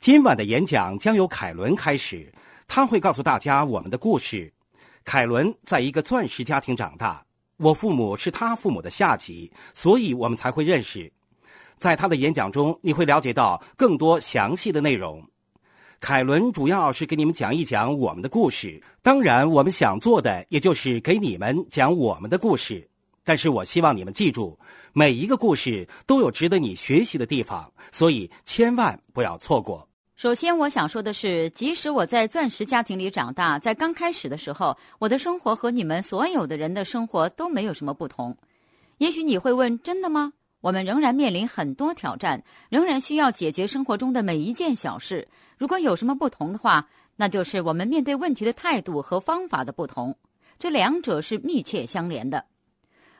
今晚的演讲将由凯伦开始，他会告诉大家我们的故事。凯伦在一个钻石家庭长大，我父母是他父母的下级，所以我们才会认识。在他的演讲中，你会了解到更多详细的内容。凯伦主要是给你们讲一讲我们的故事，当然，我们想做的也就是给你们讲我们的故事。但是我希望你们记住，每一个故事都有值得你学习的地方，所以千万不要错过。首先，我想说的是，即使我在钻石家庭里长大，在刚开始的时候，我的生活和你们所有的人的生活都没有什么不同。也许你会问：真的吗？我们仍然面临很多挑战，仍然需要解决生活中的每一件小事。如果有什么不同的话，那就是我们面对问题的态度和方法的不同。这两者是密切相连的。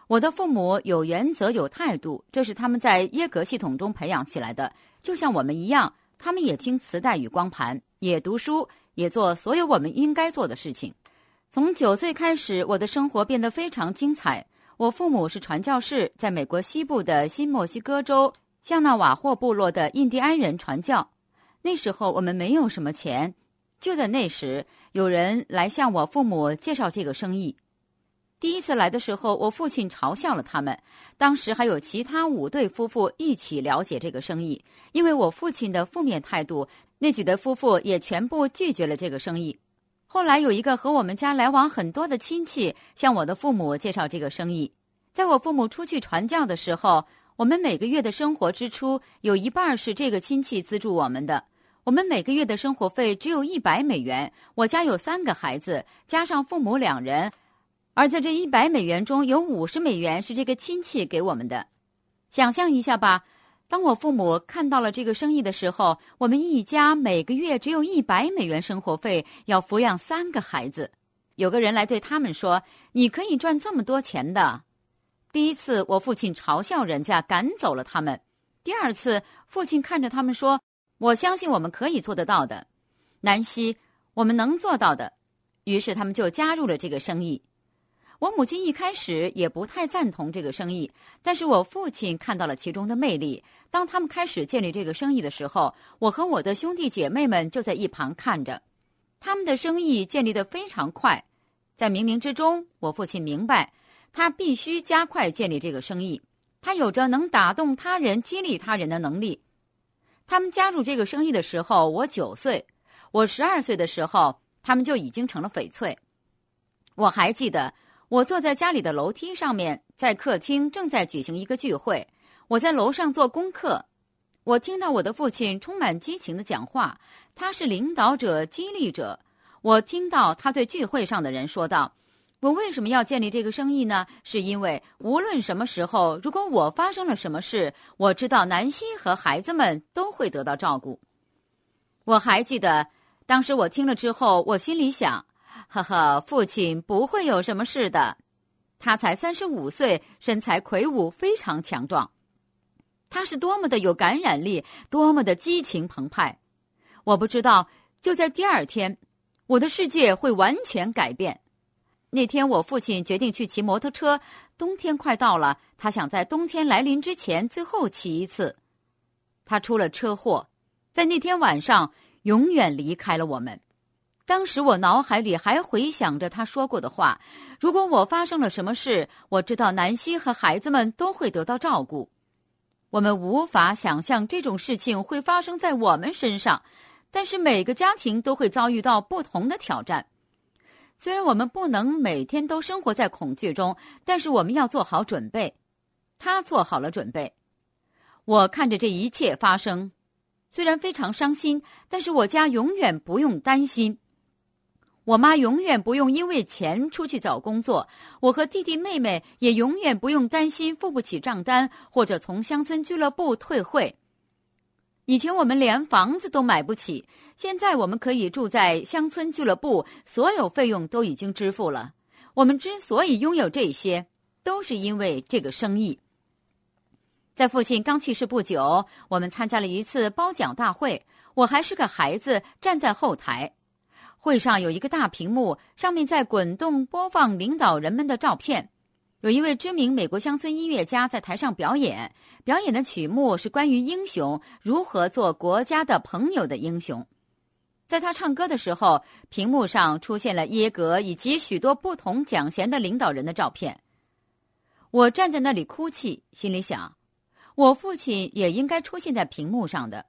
我的父母有原则、有态度，这是他们在耶格系统中培养起来的，就像我们一样。他们也听磁带与光盘，也读书，也做所有我们应该做的事情。从九岁开始，我的生活变得非常精彩。我父母是传教士，在美国西部的新墨西哥州向那瓦霍部落的印第安人传教。那时候我们没有什么钱，就在那时，有人来向我父母介绍这个生意。第一次来的时候，我父亲嘲笑了他们。当时还有其他五对夫妇一起了解这个生意，因为我父亲的负面态度，那几对夫妇也全部拒绝了这个生意。后来有一个和我们家来往很多的亲戚向我的父母介绍这个生意。在我父母出去传教的时候，我们每个月的生活支出有一半是这个亲戚资助我们的。我们每个月的生活费只有一百美元。我家有三个孩子，加上父母两人。而在这一百美元中有五十美元是这个亲戚给我们的，想象一下吧。当我父母看到了这个生意的时候，我们一家每个月只有一百美元生活费，要抚养三个孩子。有个人来对他们说：“你可以赚这么多钱的。”第一次，我父亲嘲笑人家，赶走了他们；第二次，父亲看着他们说：“我相信我们可以做得到的，南希，我们能做到的。”于是他们就加入了这个生意。我母亲一开始也不太赞同这个生意，但是我父亲看到了其中的魅力。当他们开始建立这个生意的时候，我和我的兄弟姐妹们就在一旁看着。他们的生意建立的非常快，在冥冥之中，我父亲明白，他必须加快建立这个生意。他有着能打动他人、激励他人的能力。他们加入这个生意的时候，我九岁；我十二岁的时候，他们就已经成了翡翠。我还记得。我坐在家里的楼梯上面，在客厅正在举行一个聚会。我在楼上做功课，我听到我的父亲充满激情的讲话。他是领导者、激励者。我听到他对聚会上的人说道：“我为什么要建立这个生意呢？是因为无论什么时候，如果我发生了什么事，我知道南希和孩子们都会得到照顾。”我还记得，当时我听了之后，我心里想。呵呵，父亲不会有什么事的。他才三十五岁，身材魁梧，非常强壮。他是多么的有感染力，多么的激情澎湃。我不知道，就在第二天，我的世界会完全改变。那天，我父亲决定去骑摩托车。冬天快到了，他想在冬天来临之前最后骑一次。他出了车祸，在那天晚上，永远离开了我们。当时我脑海里还回想着他说过的话：“如果我发生了什么事，我知道南希和孩子们都会得到照顾。”我们无法想象这种事情会发生在我们身上，但是每个家庭都会遭遇到不同的挑战。虽然我们不能每天都生活在恐惧中，但是我们要做好准备。他做好了准备。我看着这一切发生，虽然非常伤心，但是我家永远不用担心。我妈永远不用因为钱出去找工作，我和弟弟妹妹也永远不用担心付不起账单或者从乡村俱乐部退会。以前我们连房子都买不起，现在我们可以住在乡村俱乐部，所有费用都已经支付了。我们之所以拥有这些，都是因为这个生意。在父亲刚去世不久，我们参加了一次褒奖大会，我还是个孩子，站在后台。会上有一个大屏幕，上面在滚动播放领导人们的照片。有一位知名美国乡村音乐家在台上表演，表演的曲目是关于英雄如何做国家的朋友的英雄。在他唱歌的时候，屏幕上出现了耶格以及许多不同奖衔的领导人的照片。我站在那里哭泣，心里想，我父亲也应该出现在屏幕上的。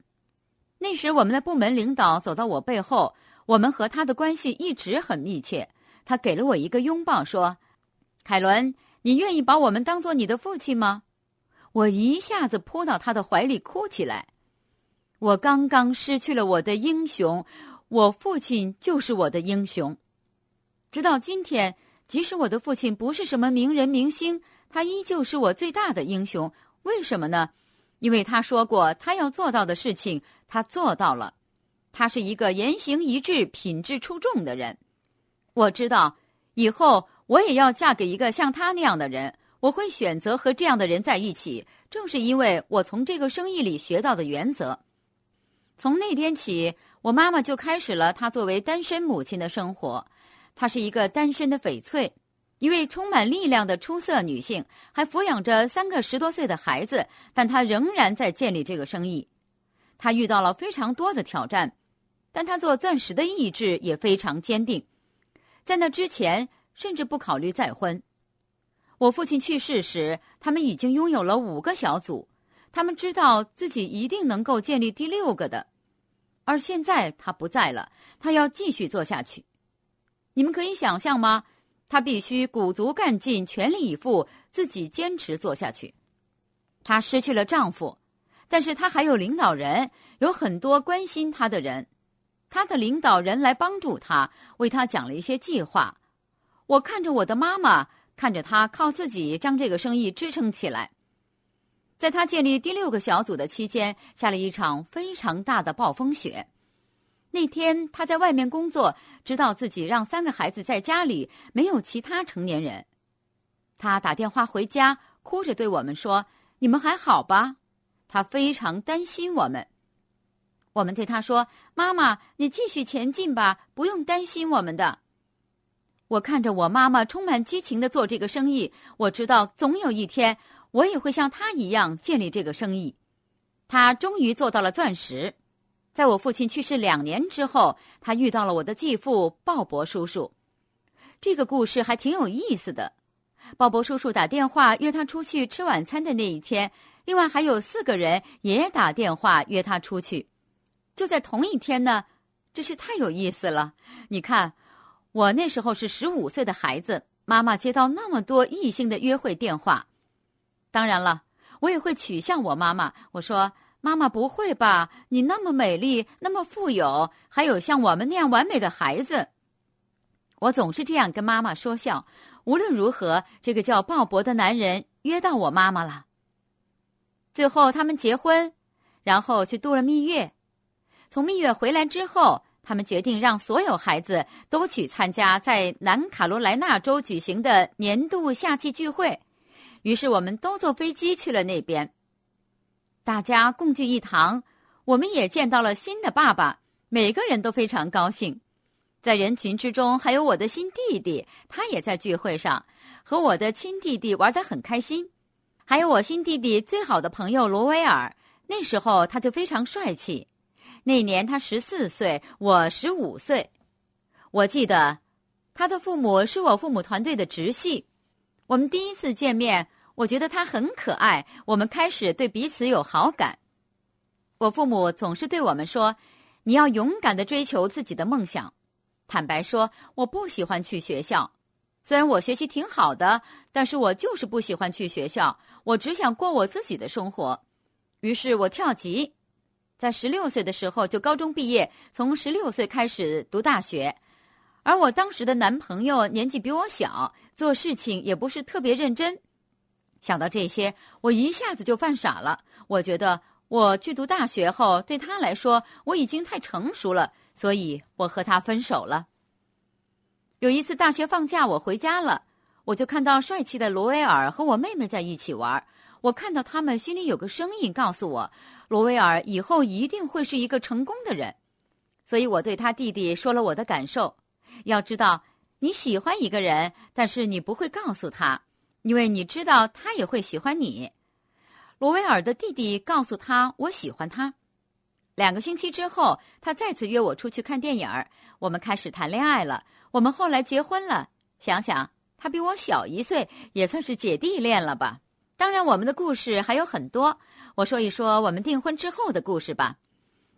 那时，我们的部门领导走到我背后，我们和他的关系一直很密切。他给了我一个拥抱，说：“凯伦，你愿意把我们当做你的父亲吗？”我一下子扑到他的怀里，哭起来。我刚刚失去了我的英雄，我父亲就是我的英雄。直到今天，即使我的父亲不是什么名人明星。他依旧是我最大的英雄，为什么呢？因为他说过他要做到的事情，他做到了。他是一个言行一致、品质出众的人。我知道以后我也要嫁给一个像他那样的人，我会选择和这样的人在一起。正是因为我从这个生意里学到的原则。从那天起，我妈妈就开始了她作为单身母亲的生活。她是一个单身的翡翠。一位充满力量的出色女性，还抚养着三个十多岁的孩子，但她仍然在建立这个生意。她遇到了非常多的挑战，但他做钻石的意志也非常坚定。在那之前，甚至不考虑再婚。我父亲去世时，他们已经拥有了五个小组，他们知道自己一定能够建立第六个的。而现在他不在了，他要继续做下去。你们可以想象吗？他必须鼓足干劲，全力以赴，自己坚持做下去。她失去了丈夫，但是她还有领导人，有很多关心她的人。他的领导人来帮助他，为他讲了一些计划。我看着我的妈妈，看着她靠自己将这个生意支撑起来。在他建立第六个小组的期间，下了一场非常大的暴风雪。那天他在外面工作，知道自己让三个孩子在家里，没有其他成年人。他打电话回家，哭着对我们说：“你们还好吧？”他非常担心我们。我们对他说：“妈妈，你继续前进吧，不用担心我们的。”我看着我妈妈充满激情的做这个生意，我知道总有一天我也会像她一样建立这个生意。她终于做到了钻石。在我父亲去世两年之后，她遇到了我的继父鲍勃叔叔。这个故事还挺有意思的。鲍勃叔叔打电话约他出去吃晚餐的那一天，另外还有四个人也打电话约他出去，就在同一天呢。真是太有意思了！你看，我那时候是十五岁的孩子，妈妈接到那么多异性的约会电话。当然了，我也会取笑我妈妈。我说。妈妈不会吧？你那么美丽，那么富有，还有像我们那样完美的孩子。我总是这样跟妈妈说笑。无论如何，这个叫鲍勃的男人约到我妈妈了。最后他们结婚，然后去度了蜜月。从蜜月回来之后，他们决定让所有孩子都去参加在南卡罗来纳州举行的年度夏季聚会。于是我们都坐飞机去了那边。大家共聚一堂，我们也见到了新的爸爸，每个人都非常高兴。在人群之中，还有我的新弟弟，他也在聚会上，和我的亲弟弟玩得很开心。还有我新弟弟最好的朋友罗威尔，那时候他就非常帅气。那年他十四岁，我十五岁。我记得，他的父母是我父母团队的直系。我们第一次见面。我觉得他很可爱，我们开始对彼此有好感。我父母总是对我们说：“你要勇敢的追求自己的梦想。”坦白说，我不喜欢去学校，虽然我学习挺好的，但是我就是不喜欢去学校。我只想过我自己的生活。于是我跳级，在十六岁的时候就高中毕业，从十六岁开始读大学。而我当时的男朋友年纪比我小，做事情也不是特别认真。想到这些，我一下子就犯傻了。我觉得我去读大学后，对他来说我已经太成熟了，所以我和他分手了。有一次大学放假，我回家了，我就看到帅气的罗威尔和我妹妹在一起玩。我看到他们，心里有个声音告诉我，罗威尔以后一定会是一个成功的人。所以我对他弟弟说了我的感受。要知道，你喜欢一个人，但是你不会告诉他。因为你知道他也会喜欢你。罗威尔的弟弟告诉他我喜欢他。两个星期之后，他再次约我出去看电影，我们开始谈恋爱了。我们后来结婚了。想想他比我小一岁，也算是姐弟恋了吧。当然，我们的故事还有很多。我说一说我们订婚之后的故事吧。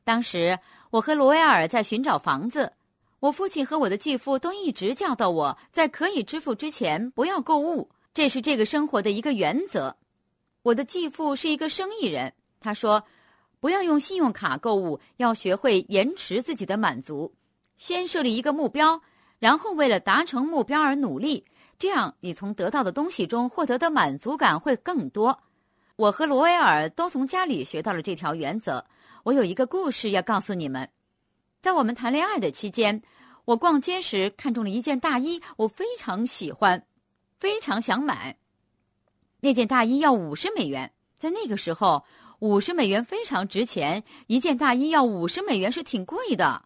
当时我和罗威尔在寻找房子，我父亲和我的继父都一直教导我在可以支付之前不要购物，这是这个生活的一个原则。我的继父是一个生意人，他说。不要用信用卡购物，要学会延迟自己的满足。先设立一个目标，然后为了达成目标而努力，这样你从得到的东西中获得的满足感会更多。我和罗威尔都从家里学到了这条原则。我有一个故事要告诉你们。在我们谈恋爱的期间，我逛街时看中了一件大衣，我非常喜欢，非常想买。那件大衣要五十美元，在那个时候。五十美元非常值钱，一件大衣要五十美元是挺贵的。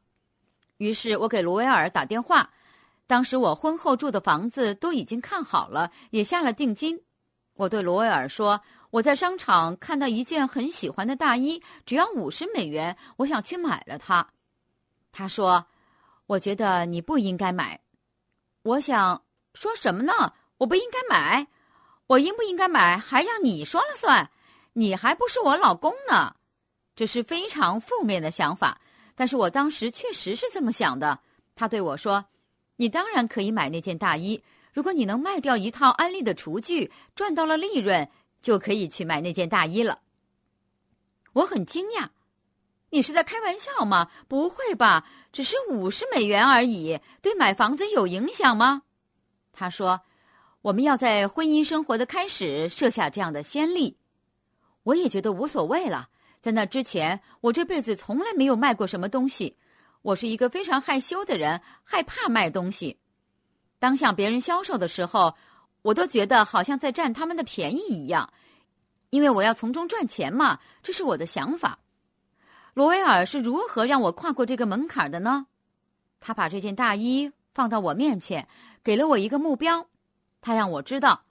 于是我给罗威尔打电话，当时我婚后住的房子都已经看好了，也下了定金。我对罗威尔说：“我在商场看到一件很喜欢的大衣，只要五十美元，我想去买了它。”他说：“我觉得你不应该买。”我想说什么呢？我不应该买？我应不应该买还要你说了算？你还不是我老公呢，这是非常负面的想法。但是我当时确实是这么想的。他对我说：“你当然可以买那件大衣，如果你能卖掉一套安利的厨具，赚到了利润，就可以去买那件大衣了。”我很惊讶，你是在开玩笑吗？不会吧，只是五十美元而已，对买房子有影响吗？他说：“我们要在婚姻生活的开始设下这样的先例。”我也觉得无所谓了。在那之前，我这辈子从来没有卖过什么东西。我是一个非常害羞的人，害怕卖东西。当向别人销售的时候，我都觉得好像在占他们的便宜一样，因为我要从中赚钱嘛。这是我的想法。罗威尔是如何让我跨过这个门槛的呢？他把这件大衣放到我面前，给了我一个目标。他让我知道。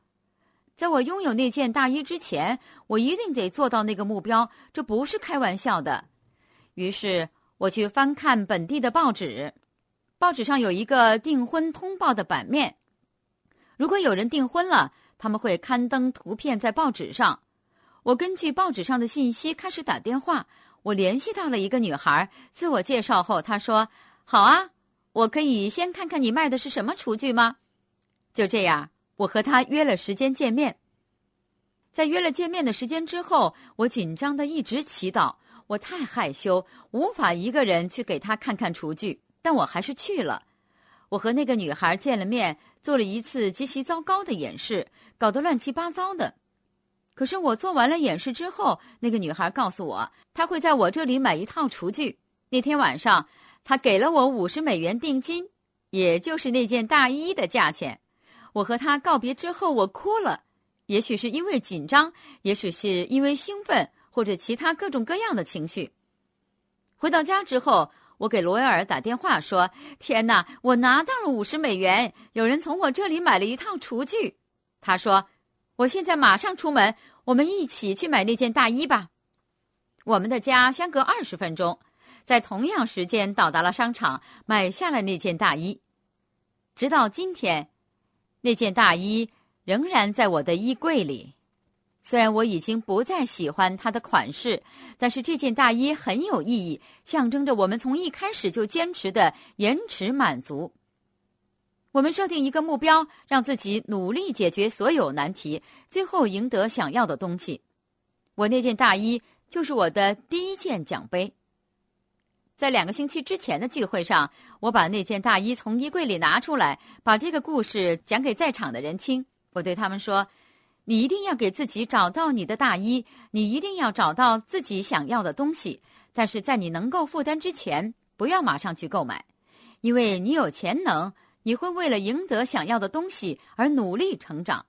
在我拥有那件大衣之前，我一定得做到那个目标，这不是开玩笑的。于是我去翻看本地的报纸，报纸上有一个订婚通报的版面。如果有人订婚了，他们会刊登图片在报纸上。我根据报纸上的信息开始打电话。我联系到了一个女孩，自我介绍后，她说：“好啊，我可以先看看你卖的是什么厨具吗？”就这样。我和她约了时间见面，在约了见面的时间之后，我紧张的一直祈祷。我太害羞，无法一个人去给他看看厨具，但我还是去了。我和那个女孩见了面，做了一次极其糟糕的演示，搞得乱七八糟的。可是我做完了演示之后，那个女孩告诉我，她会在我这里买一套厨具。那天晚上，她给了我五十美元定金，也就是那件大衣的价钱。我和她告别之后，我哭了，也许是因为紧张，也许是因为兴奋，或者其他各种各样的情绪。回到家之后，我给罗威尔打电话说：“天哪，我拿到了五十美元，有人从我这里买了一套厨具。”他说：“我现在马上出门，我们一起去买那件大衣吧。”我们的家相隔二十分钟，在同样时间到达了商场，买下了那件大衣。直到今天。那件大衣仍然在我的衣柜里，虽然我已经不再喜欢它的款式，但是这件大衣很有意义，象征着我们从一开始就坚持的延迟满足。我们设定一个目标，让自己努力解决所有难题，最后赢得想要的东西。我那件大衣就是我的第一件奖杯。在两个星期之前的聚会上，我把那件大衣从衣柜里拿出来，把这个故事讲给在场的人听。我对他们说：“你一定要给自己找到你的大衣，你一定要找到自己想要的东西。但是在你能够负担之前，不要马上去购买，因为你有潜能，你会为了赢得想要的东西而努力成长。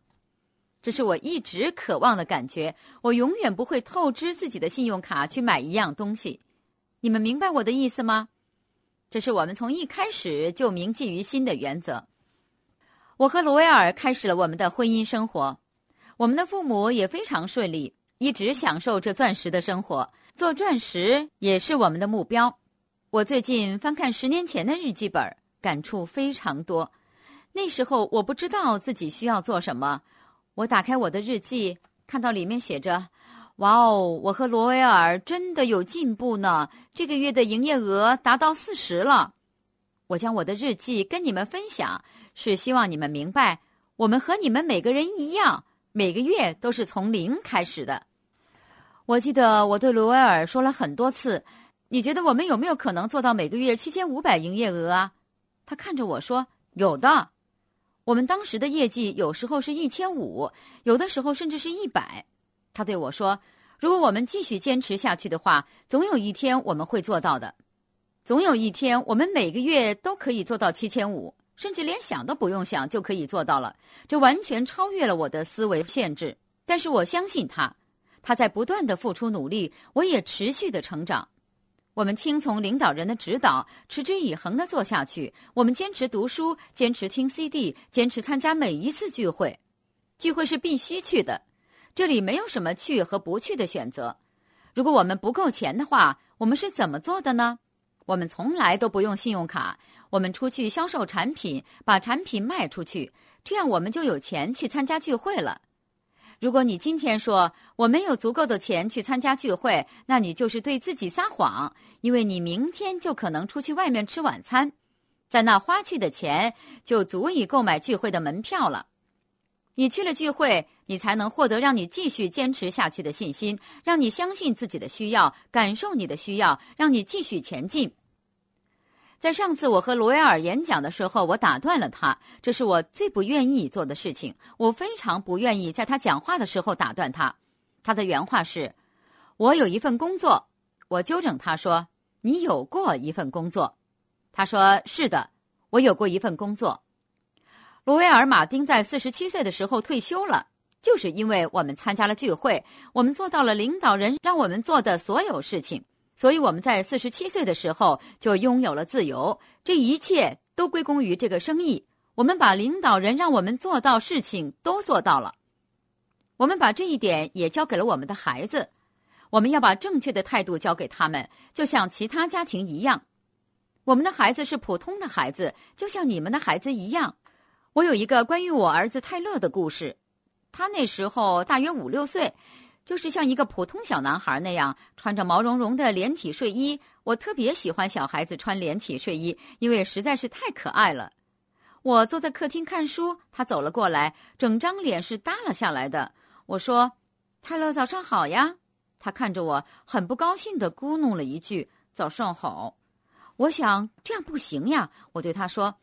这是我一直渴望的感觉。我永远不会透支自己的信用卡去买一样东西。”你们明白我的意思吗？这是我们从一开始就铭记于心的原则。我和罗威尔开始了我们的婚姻生活。我们的父母也非常顺利，一直享受着钻石的生活。做钻石也是我们的目标。我最近翻看十年前的日记本，感触非常多。那时候我不知道自己需要做什么。我打开我的日记，看到里面写着：“哇哦，我和罗威尔真的有进步呢！这个月的营业额达到四十了。”我将我的日记跟你们分享，是希望你们明白，我们和你们每个人一样，每个月都是从零开始的。我记得我对罗威尔说了很多次：“你觉得我们有没有可能做到每个月七千五百营业额啊？”他看着我说：“有的。”我们当时的业绩有时候是一千五，有的时候甚至是一百。他对我说：“如果我们继续坚持下去的话，总有一天我们会做到的。总有一天，我们每个月都可以做到七千五，甚至连想都不用想就可以做到了。这完全超越了我的思维限制。但是我相信他，他在不断的付出努力，我也持续的成长。”我们听从领导人的指导，持之以恒的做下去。我们坚持读书，坚持听 CD，坚持参加每一次聚会。聚会是必须去的，这里没有什么去和不去的选择。如果我们不够钱的话，我们是怎么做的呢？我们从来都不用信用卡，我们出去销售产品，把产品卖出去，这样我们就有钱去参加聚会了。如果你今天说我没有足够的钱去参加聚会，那你就是对自己撒谎，因为你明天就可能出去外面吃晚餐，在那花去的钱就足以购买聚会的门票了。你去了聚会，你才能获得让你继续坚持下去的信心，让你相信自己的需要，感受你的需要，让你继续前进。在上次我和罗威尔演讲的时候，我打断了他，这是我最不愿意做的事情。我非常不愿意在他讲话的时候打断他。他的原话是：“我有一份工作。”我纠正他说：“你有过一份工作。”他说：“是的，我有过一份工作。”罗威尔·马丁在四十七岁的时候退休了，就是因为我们参加了聚会，我们做到了领导人让我们做的所有事情。所以我们在四十七岁的时候就拥有了自由，这一切都归功于这个生意。我们把领导人让我们做到事情都做到了，我们把这一点也交给了我们的孩子。我们要把正确的态度交给他们，就像其他家庭一样。我们的孩子是普通的孩子，就像你们的孩子一样。我有一个关于我儿子泰勒的故事，他那时候大约五六岁。就是像一个普通小男孩那样，穿着毛茸茸的连体睡衣。我特别喜欢小孩子穿连体睡衣，因为实在是太可爱了。我坐在客厅看书，他走了过来，整张脸是耷拉下来的。我说：“泰勒，早上好呀。”他看着我，很不高兴的咕哝了一句：“早上好。”我想这样不行呀。我对他说：“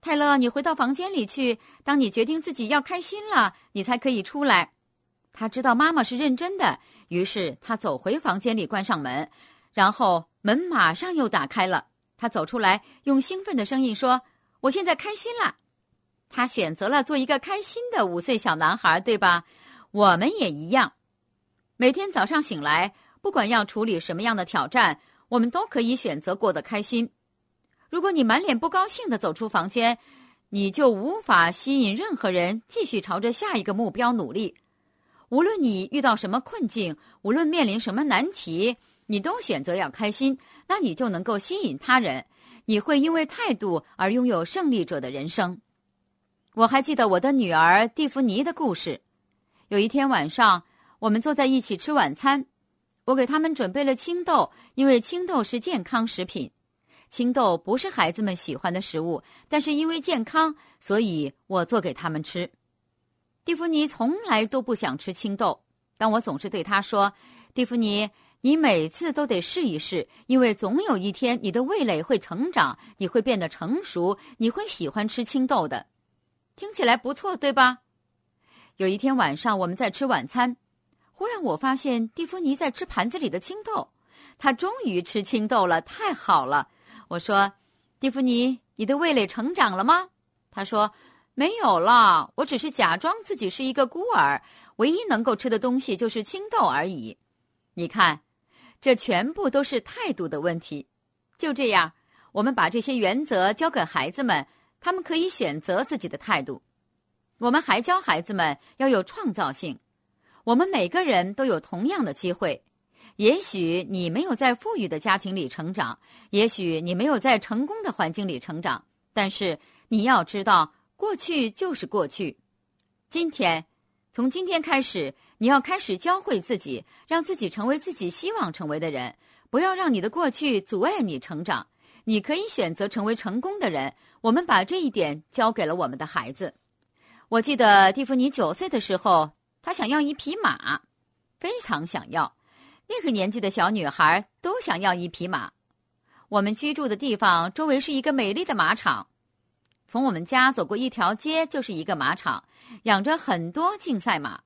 泰勒，你回到房间里去。当你决定自己要开心了，你才可以出来。”他知道妈妈是认真的，于是他走回房间里，关上门，然后门马上又打开了。他走出来，用兴奋的声音说：“我现在开心了。”他选择了做一个开心的五岁小男孩，对吧？我们也一样。每天早上醒来，不管要处理什么样的挑战，我们都可以选择过得开心。如果你满脸不高兴的走出房间，你就无法吸引任何人继续朝着下一个目标努力。无论你遇到什么困境，无论面临什么难题，你都选择要开心，那你就能够吸引他人。你会因为态度而拥有胜利者的人生。我还记得我的女儿蒂芙尼的故事。有一天晚上，我们坐在一起吃晚餐，我给他们准备了青豆，因为青豆是健康食品。青豆不是孩子们喜欢的食物，但是因为健康，所以我做给他们吃。蒂芙尼从来都不想吃青豆，但我总是对他说：“蒂芙尼，你每次都得试一试，因为总有一天你的味蕾会成长，你会变得成熟，你会喜欢吃青豆的。”听起来不错，对吧？有一天晚上我们在吃晚餐，忽然我发现蒂芙尼在吃盘子里的青豆，他终于吃青豆了，太好了！我说：“蒂芙尼，你的味蕾成长了吗？”他说。没有了，我只是假装自己是一个孤儿，唯一能够吃的东西就是青豆而已。你看，这全部都是态度的问题。就这样，我们把这些原则交给孩子们，他们可以选择自己的态度。我们还教孩子们要有创造性。我们每个人都有同样的机会。也许你没有在富裕的家庭里成长，也许你没有在成功的环境里成长，但是你要知道，过去就是过去。今天，从今天开始，你要开始教会自己，让自己成为自己希望成为的人。不要让你的过去阻碍你成长。你可以选择成为成功的人。我们把这一点教给了我们的孩子。我记得蒂芙尼九岁的时候，他想要一匹马，非常想要。那个年纪的小女孩都想要一匹马。我们居住的地方周围是一个美丽的马场，从我们家走过一条街就是一个马场，养着很多竞赛马，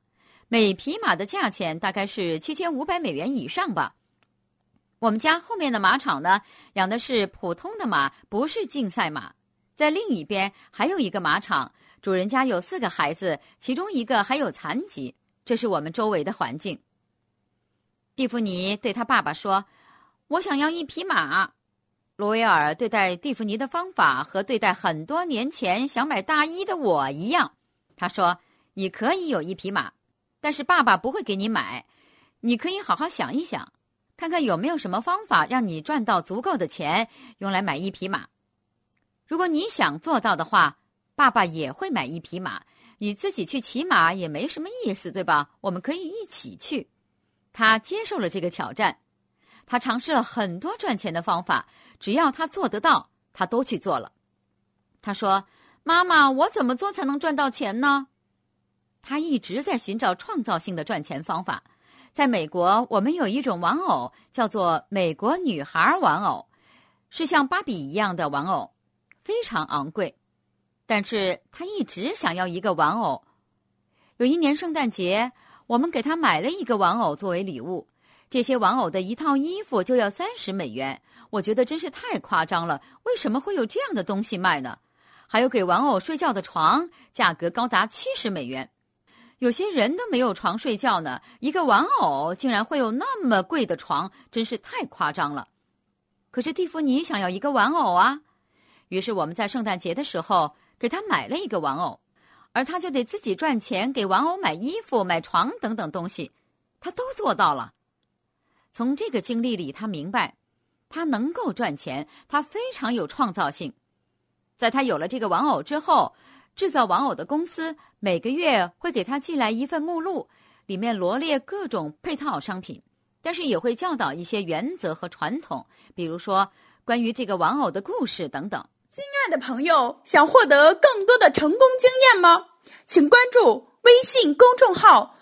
每匹马的价钱大概是七千五百美元以上吧。我们家后面的马场呢，养的是普通的马，不是竞赛马。在另一边还有一个马场，主人家有四个孩子，其中一个还有残疾。这是我们周围的环境。蒂芙尼对他爸爸说：“我想要一匹马。”罗威尔对待蒂芙尼的方法和对待很多年前想买大衣的我一样。他说：“你可以有一匹马，但是爸爸不会给你买。你可以好好想一想，看看有没有什么方法让你赚到足够的钱，用来买一匹马。如果你想做到的话，爸爸也会买一匹马。你自己去骑马也没什么意思，对吧？我们可以一起去。”他接受了这个挑战，他尝试了很多赚钱的方法，只要他做得到，他都去做了。他说：“妈妈，我怎么做才能赚到钱呢？”他一直在寻找创造性的赚钱方法。在美国，我们有一种玩偶叫做“美国女孩玩偶”，是像芭比一样的玩偶，非常昂贵。但是他一直想要一个玩偶。有一年圣诞节。我们给他买了一个玩偶作为礼物，这些玩偶的一套衣服就要三十美元，我觉得真是太夸张了。为什么会有这样的东西卖呢？还有给玩偶睡觉的床，价格高达七十美元。有些人都没有床睡觉呢，一个玩偶竟然会有那么贵的床，真是太夸张了。可是蒂芙尼想要一个玩偶啊，于是我们在圣诞节的时候给他买了一个玩偶。而他就得自己赚钱，给玩偶买衣服、买床等等东西，他都做到了。从这个经历里，他明白，他能够赚钱，他非常有创造性。在他有了这个玩偶之后，制造玩偶的公司每个月会给他寄来一份目录，里面罗列各种配套商品，但是也会教导一些原则和传统，比如说关于这个玩偶的故事等等。亲爱的朋友，想获得更多的成功经验吗？请关注微信公众号“